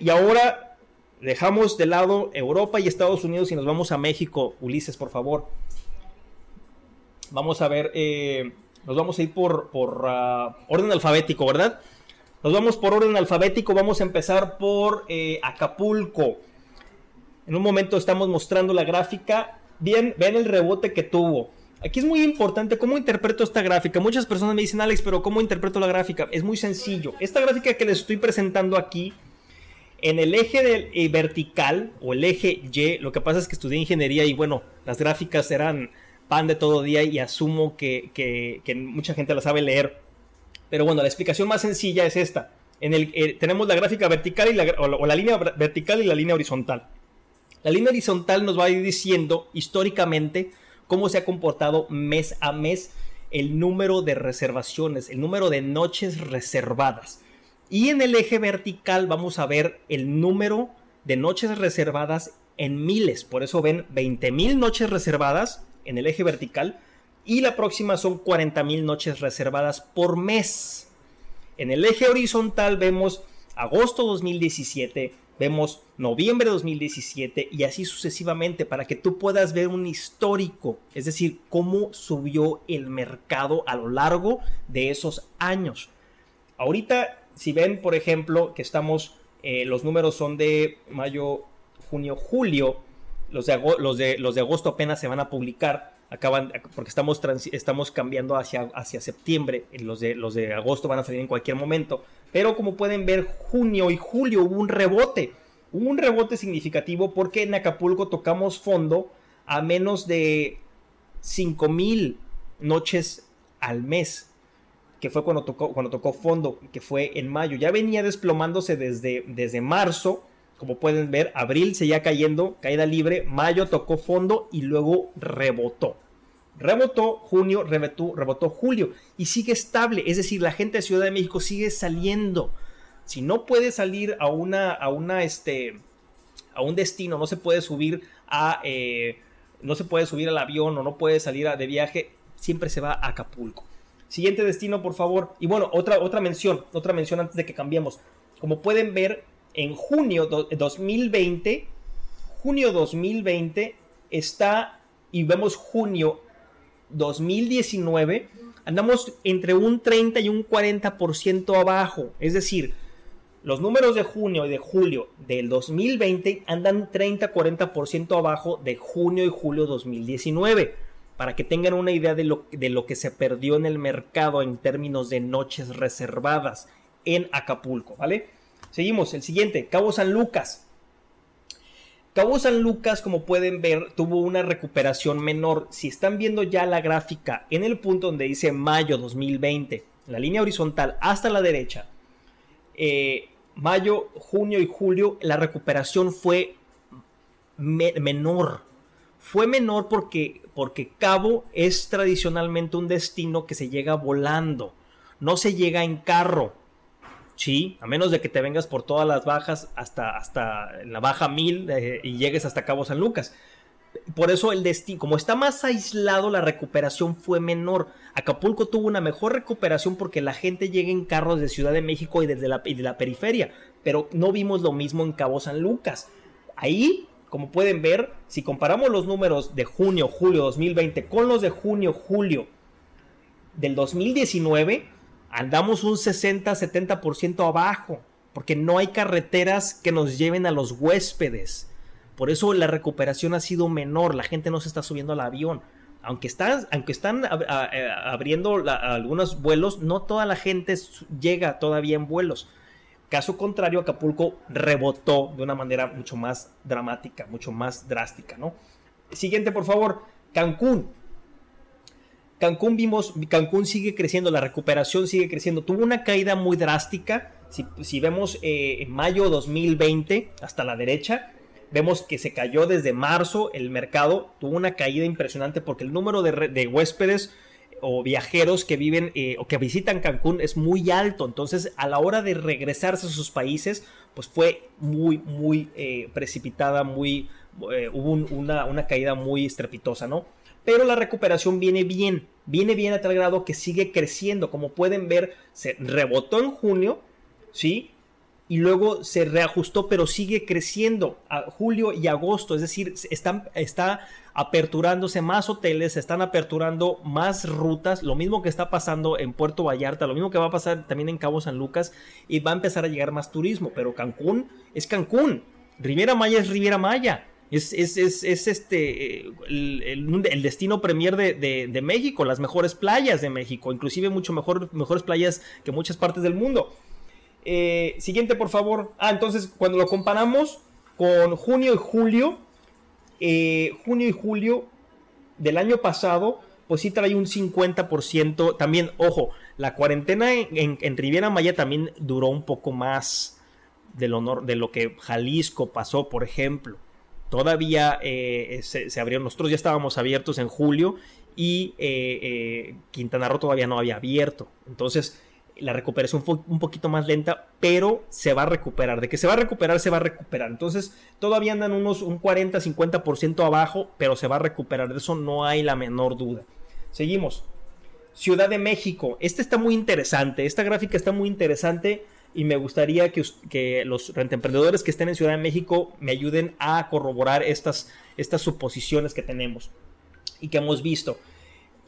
Y ahora dejamos de lado Europa y Estados Unidos y nos vamos a México. Ulises, por favor. Vamos a ver, eh, nos vamos a ir por, por ah, orden alfabético, ¿verdad? Nos vamos por orden alfabético, vamos a empezar por eh, Acapulco. En un momento estamos mostrando la gráfica. Bien, ven el rebote que tuvo. Aquí es muy importante cómo interpreto esta gráfica. Muchas personas me dicen, Alex, pero ¿cómo interpreto la gráfica? Es muy sencillo. Esta gráfica que les estoy presentando aquí, en el eje del, eh, vertical o el eje Y, lo que pasa es que estudié ingeniería y bueno, las gráficas eran pan de todo día y asumo que, mucha gente la sabe leer. Pero bueno, la explicación más sencilla es esta. En el, eh, tenemos la gráfica vertical y la, o o la línea ver- vertical y la línea horizontal. La línea horizontal nos va a ir diciendo históricamente cómo se ha comportado mes a mes el número de reservaciones, el número de noches reservadas. Y en el eje vertical vamos a ver el número de noches reservadas en miles. Por eso ven 20.000 noches reservadas en el eje vertical. Y la próxima son 40.000 noches reservadas por mes. En el eje horizontal vemos agosto 2017, vemos noviembre 2017 y así sucesivamente para que tú puedas ver un histórico, es decir, cómo subió el mercado a lo largo de esos años. Ahorita, si ven, por ejemplo, que estamos, eh, los números son de mayo, junio, julio, los de, agosto apenas se van a publicar, acaban, porque estamos, estamos cambiando hacia, hacia septiembre, los de, los de agosto van a salir en cualquier momento, pero como pueden ver, junio y julio hubo un rebote, hubo un rebote significativo porque en Acapulco tocamos fondo a menos de 5000 noches al mes que fue cuando tocó, cuando tocó fondo, que fue en mayo. Ya venía desplomándose desde, desde marzo, como pueden ver, abril seguía cayendo, caída libre, mayo tocó fondo y luego rebotó. Rebotó junio, rebotó, rebotó julio y sigue estable, es decir, la gente de Ciudad de México sigue saliendo. Si no puede salir a una, a una, este, a un destino, no se puede subir a, eh, no se puede subir al avión o no puede salir a- de viaje, siempre se va a Acapulco. Siguiente destino, por favor. Y bueno, otra, otra mención, otra mención antes de que cambiemos. Como pueden ver, en junio do- 2020, junio 2020 está, y vemos junio 2019, andamos entre un 30 y un 40% abajo. Es decir, los números de junio y de julio del 2020 andan 30-40% abajo de junio y julio 2019. Para que tengan una idea de lo, de lo que se perdió en el mercado en términos de noches reservadas en Acapulco, ¿vale? Seguimos, el siguiente, Cabo San Lucas. Cabo San Lucas, como pueden ver, tuvo una recuperación menor. Si están viendo ya la gráfica en el punto donde dice mayo 2020, la línea horizontal hasta la derecha, eh, mayo, junio y julio, la recuperación fue me- menor. Fue menor porque, porque Cabo es tradicionalmente un destino que se llega volando, no se llega en carro. Sí, a menos de que te vengas por todas las bajas hasta, hasta la baja 1000 eh, y llegues hasta Cabo San Lucas. Por eso el destino, como está más aislado, la recuperación fue menor. Acapulco tuvo una mejor recuperación porque la gente llega en carros de Ciudad de México y desde la, y de la periferia. Pero no vimos lo mismo en Cabo San Lucas. Ahí, como pueden ver, si comparamos los números de junio, julio 2020 con los de junio, julio del 2019, andamos un 60-70% abajo. Porque no hay carreteras que nos lleven a los huéspedes. Por eso la recuperación ha sido menor. La gente no se está subiendo al avión. Aunque, está, aunque están a- abriendo algunos vuelos, no toda la gente llega todavía en vuelos. Caso contrario, Acapulco rebotó de una manera mucho más dramática, mucho más drástica, ¿no? Siguiente, por favor, Cancún. Cancún vimos, Cancún sigue creciendo, la recuperación sigue creciendo. Tuvo una caída muy drástica Si, vemos en mayo 2020 hasta la derecha, vemos que se cayó desde marzo el mercado, tuvo una caída impresionante porque el número de, huéspedes o viajeros que viven o que visitan Cancún es muy alto. Entonces, a la hora de regresarse a sus países, pues fue muy, muy precipitada, muy, hubo una, una, caída muy estrepitosa, ¿no? pero la recuperación viene bien, viene bien a tal grado que sigue creciendo. Como pueden ver, se rebotó en junio, ¿sí? Y luego se reajustó, pero sigue creciendo a julio y agosto. Es decir, están, está aperturándose más hoteles, se están aperturando más rutas. Lo mismo que está pasando en Puerto Vallarta, lo mismo que va a pasar también en Cabo San Lucas. Y va a empezar a llegar más turismo. Pero Cancún es Cancún. Riviera Maya es Riviera Maya. Es, este el, destino premier de, México, las mejores playas de México, inclusive mucho mejor, mejores playas que muchas partes del mundo. Eh, siguiente, por favor. Ah, entonces, cuando lo comparamos con junio y julio, eh, junio y julio del año pasado, pues sí trae un 50%. También, ojo, la cuarentena en, en Riviera Maya también duró un poco más del honor, de lo que Jalisco pasó, por ejemplo todavía eh, se, abrieron, nosotros ya estábamos abiertos en julio y eh, Quintana Roo todavía no había abierto. Entonces la recuperación fue un poquito más lenta, pero se va a recuperar. De que se va a recuperar, se va a recuperar. Entonces todavía andan unos un 40-50% abajo, pero se va a recuperar. De eso no hay la menor duda. Seguimos. Ciudad de México. Este está muy interesante. Esta gráfica está muy interesante y me gustaría que, que los rentemprendedores que estén en Ciudad de México me ayuden a corroborar estas, estas suposiciones que tenemos y que hemos visto.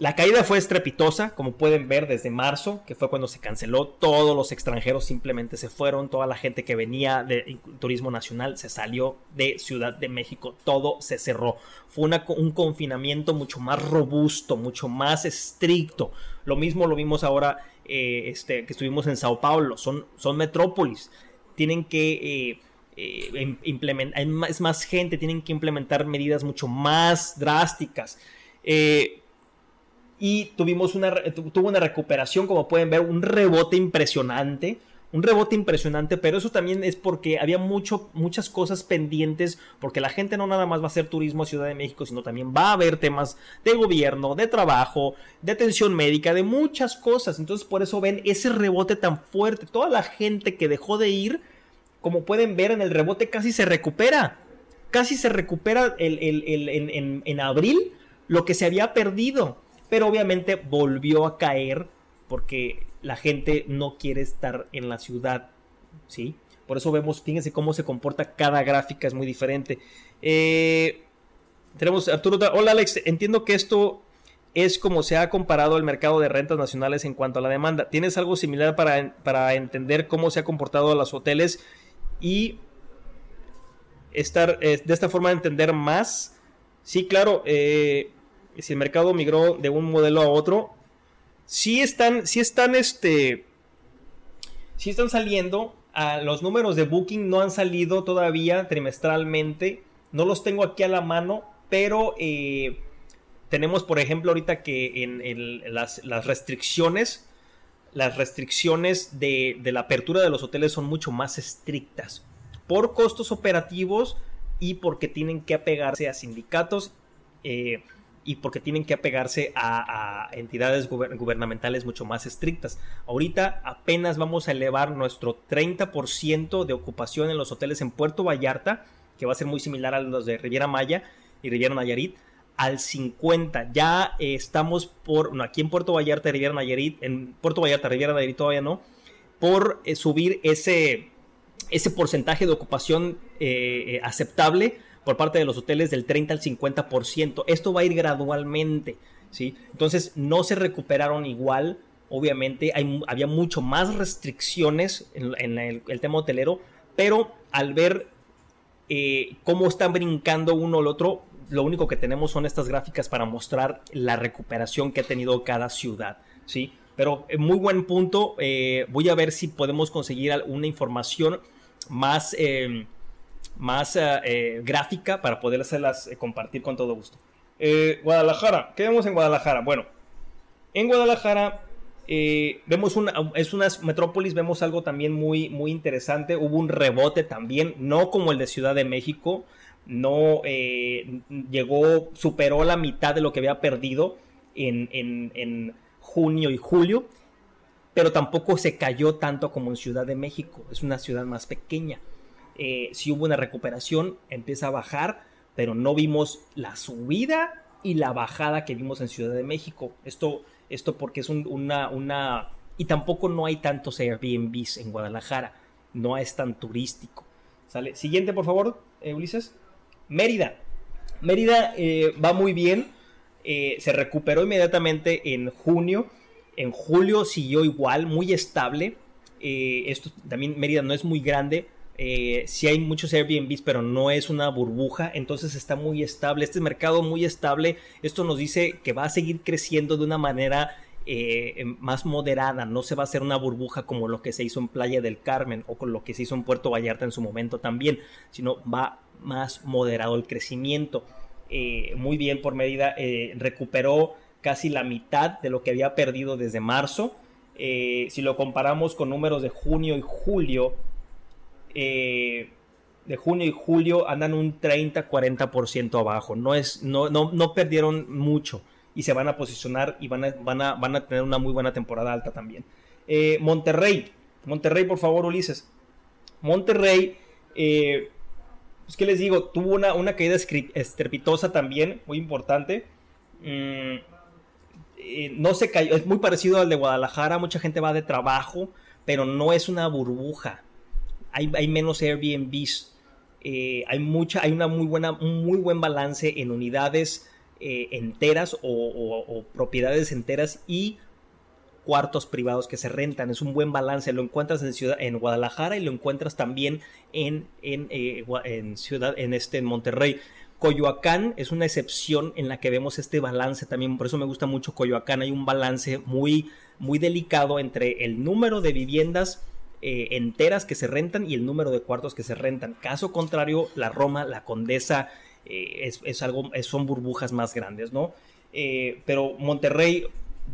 La caída fue estrepitosa, como pueden ver desde marzo, que fue cuando se canceló, todos los extranjeros simplemente se fueron, toda la gente que venía de turismo nacional se salió de Ciudad de México, todo se cerró. Fue un confinamiento mucho más robusto, mucho más estricto. Lo mismo lo vimos ahora eh, este, que estuvimos en Sao Paulo, son, metrópolis, tienen que... Eh, eh, implementar, es más gente, tienen que implementar medidas mucho más drásticas. Y tuvimos una, tuvo una recuperación, como pueden ver, un rebote impresionante un rebote impresionante, pero eso también es porque había mucho, muchas cosas pendientes, porque la gente no nada más va a hacer turismo a Ciudad de México, sino también va a haber temas de gobierno, de trabajo, de atención médica, de muchas cosas. Entonces por eso ven ese rebote tan fuerte. Toda la gente que dejó de ir, como pueden ver en el rebote, casi se recupera. Casi se recupera en, en abril lo que se había perdido. Pero obviamente volvió a caer porque la gente no quiere estar en la ciudad, ¿sí? Por eso vemos, fíjense cómo se comporta cada gráfica, es muy diferente. Eh, tenemos Arturo, hola Alex, entiendo que esto es como se ha comparado el mercado de rentas nacionales en cuanto a la demanda. ¿Tienes algo similar para, para entender cómo se ha comportado los hoteles y estar eh, de esta forma entender más? Sí, claro, eh, si el mercado migró de un modelo a otro, sí están, sí están, este, sí están saliendo. A los números de Booking no han salido todavía trimestralmente. No los tengo aquí a la mano, pero eh, tenemos, por ejemplo, ahorita que en, las, restricciones, las restricciones de, la apertura de los hoteles son mucho más estrictas por costos operativos y porque tienen que apegarse a sindicatos. Eh, y porque tienen que apegarse a, entidades gubernamentales mucho más estrictas. Ahorita apenas vamos a elevar nuestro 30% de ocupación en los hoteles en Puerto Vallarta, que va a ser muy similar a los de Riviera Maya y Riviera Nayarit, al 50. Ya estamos por, aquí en Puerto Vallarta, Riviera Nayarit, en Puerto Vallarta, Riviera Nayarit todavía no, por eh, subir ese, ese porcentaje de ocupación eh, eh, aceptable por parte de los hoteles del 30 al 50%. Esto va a ir gradualmente, ¿sí? Entonces no se recuperaron igual, obviamente hay, había mucho más restricciones en, el, tema hotelero, pero al ver eh, cómo están brincando uno al otro, lo único que tenemos son estas gráficas para mostrar la recuperación que ha tenido cada ciudad, ¿sí? Pero eh, muy buen punto, eh, voy a ver si podemos conseguir alguna información más más eh, eh, gráfica para poderlas eh, compartir con todo gusto. Guadalajara, ¿qué vemos en Guadalajara? Bueno, en Guadalajara Eh, vemos una, es una metrópolis, vemos algo también muy, muy interesante. Hubo un rebote también, no como el de Ciudad de México, no eh, llegó, superó la mitad de lo que había perdido en, en, junio y julio, pero tampoco se cayó tanto como en Ciudad de México, es una ciudad más pequeña. Eh, si hubo una recuperación, empieza a bajar, pero no vimos la subida y la bajada que vimos en Ciudad de México. Esto, esto porque es una, una... Y tampoco no hay tantos Airbnbs en Guadalajara, no es tan turístico. ¿Sale? Siguiente, por favor, eh, Ulises. Mérida. Mérida eh, va muy bien. Se recuperó inmediatamente en junio. En julio siguió igual, muy estable. esto también Mérida no es muy grande, eh, sí hay muchos Airbnbs, pero no es una burbuja, entonces está muy estable. Este mercado muy estable, esto nos dice que va a seguir creciendo de una manera eh, más moderada, no se va a hacer una burbuja como lo que se hizo en Playa del Carmen o con lo que se hizo en Puerto Vallarta en su momento también, sino va más moderado el crecimiento. Eh, muy bien por medida, recuperó casi la mitad de lo que había perdido desde marzo. si lo comparamos con números de junio y julio, eh, de junio y julio andan un 30-40% abajo. No, es, no, no, no, perdieron mucho y se van a posicionar y van a, van a, van a tener una muy buena temporada alta también. Eh, Monterrey, Monterrey, por favor, Ulises. Monterrey, eh, pues qué les digo, tuvo una, una caída estrepitosa también, muy importante. Mm, no se cayó, es muy parecido al de Guadalajara, mucha gente va de trabajo, pero no es una burbuja hay, menos Airbnbs. Eh, hay mucha, hay una muy buena, un muy buen balance en unidades eh, enteras o, propiedades enteras y cuartos privados que se rentan. Es un buen balance. Lo encuentras en ciudad, en Guadalajara y lo encuentras también en, eh, en ciudad, en este, en Monterrey. Coyoacán es una excepción en la que vemos este balance también, por eso me gusta mucho Coyoacán, hay un balance muy, muy delicado entre el número de viviendas eh, enteras que se rentan y el número de cuartos que se rentan. Caso contrario, la Roma, la Condesa, eh, es, algo, son burbujas más grandes, ¿no? Eh, pero Monterrey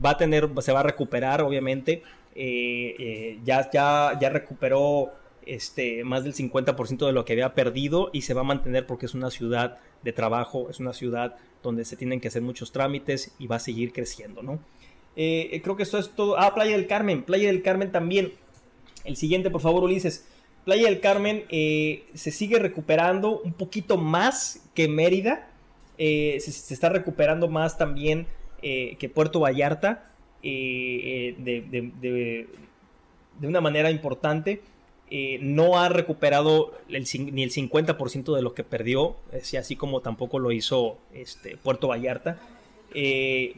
va a tener, se va a recuperar, obviamente. ya, ya, ya recuperó este, más del 50% de lo que había perdido y se va a mantener porque es una ciudad de trabajo, es una ciudad donde se tienen que hacer muchos trámites y va a seguir creciendo, ¿no? creo que esto es todo. Ah, Playa del Carmen. Playa del Carmen también el siguiente, por favor, Ulises. Playa del Carmen eh, se sigue recuperando un poquito más que Mérida. Eh, se, está recuperando más también eh, que Puerto Vallarta de, una manera importante. no ha recuperado ni el 50% de lo que perdió, así como tampoco lo hizo este, Puerto Vallarta.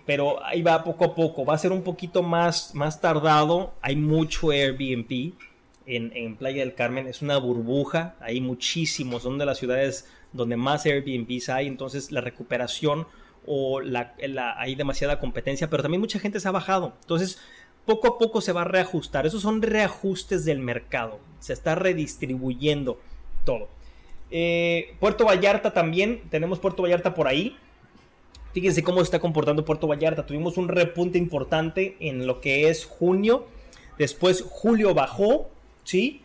Pero ahí va poco a poco. Va a ser un poquito más, más tardado. Hay mucho Airbnb en, Playa del Carmen. Es una burbuja. Hay muchísimos. Son de las ciudades donde más Airbnbs hay. Entonces la recuperación o la, hay demasiada competencia. Pero también mucha gente se ha bajado. Entonces poco a poco se va a reajustar. Esos son reajustes del mercado. Se está redistribuyendo todo. Eh, Puerto Vallarta también. Tenemos Puerto Vallarta por ahí. Fíjense cómo está comportando Puerto Vallarta. Tuvimos un repunte importante en lo que es junio. Después julio bajó. ¿Sí?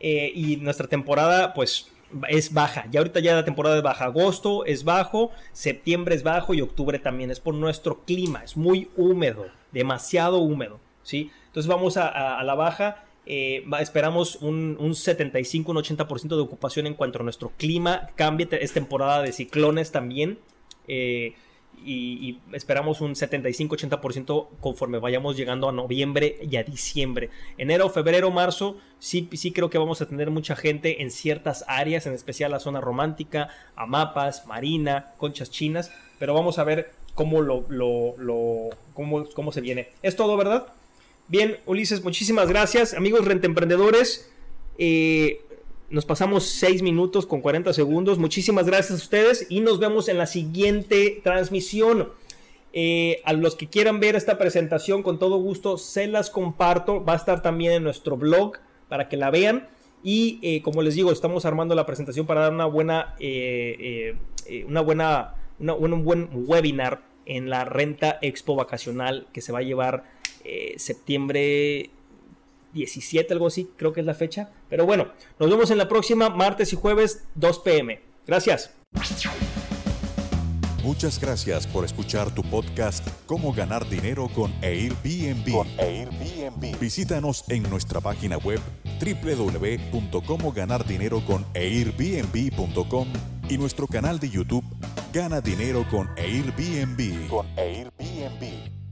Eh, y nuestra temporada, pues, es baja. Ya ahorita ya la temporada es baja. Agosto es bajo, septiembre es bajo y octubre también. Es por nuestro clima. Es muy húmedo. Demasiado húmedo. ¿Sí? Entonces vamos a, la baja. Eh, esperamos un, un 75, un 80% de ocupación en cuanto a nuestro clima cambie. Es temporada de ciclones también. Eh, y, esperamos un 75-80% conforme vayamos llegando a noviembre y a diciembre. Enero, febrero, marzo, sí, sí creo que vamos a tener mucha gente en ciertas áreas, en especial la zona romántica, Amapas, Marina, Conchas Chinas, pero vamos a ver cómo, lo, lo, cómo, cómo se viene. Es todo, ¿verdad? Bien, Ulises, muchísimas gracias. Amigos rentemprendedores, eh, nos pasamos 6 minutos con 40 segundos. Muchísimas gracias a ustedes y nos vemos en la siguiente transmisión. Eh, a los que quieran ver esta presentación, con todo gusto se las comparto. Va a estar también en nuestro blog para que la vean. Y eh, como les digo, estamos armando la presentación para dar una buena, eh, una buena, un buen webinar en la renta expo vacacional que se va a llevar septiembre 17, algo así, creo que es la fecha. Pero bueno, nos vemos en la próxima, martes y jueves, 2 pm. Gracias. Muchas gracias por escuchar tu podcast Cómo ganar dinero con Airbnb. Con Airbnb. Visítanos en nuestra página web www.comoganardinero con y nuestro canal de YouTube Gana Dinero con Airbnb. Con Airbnb.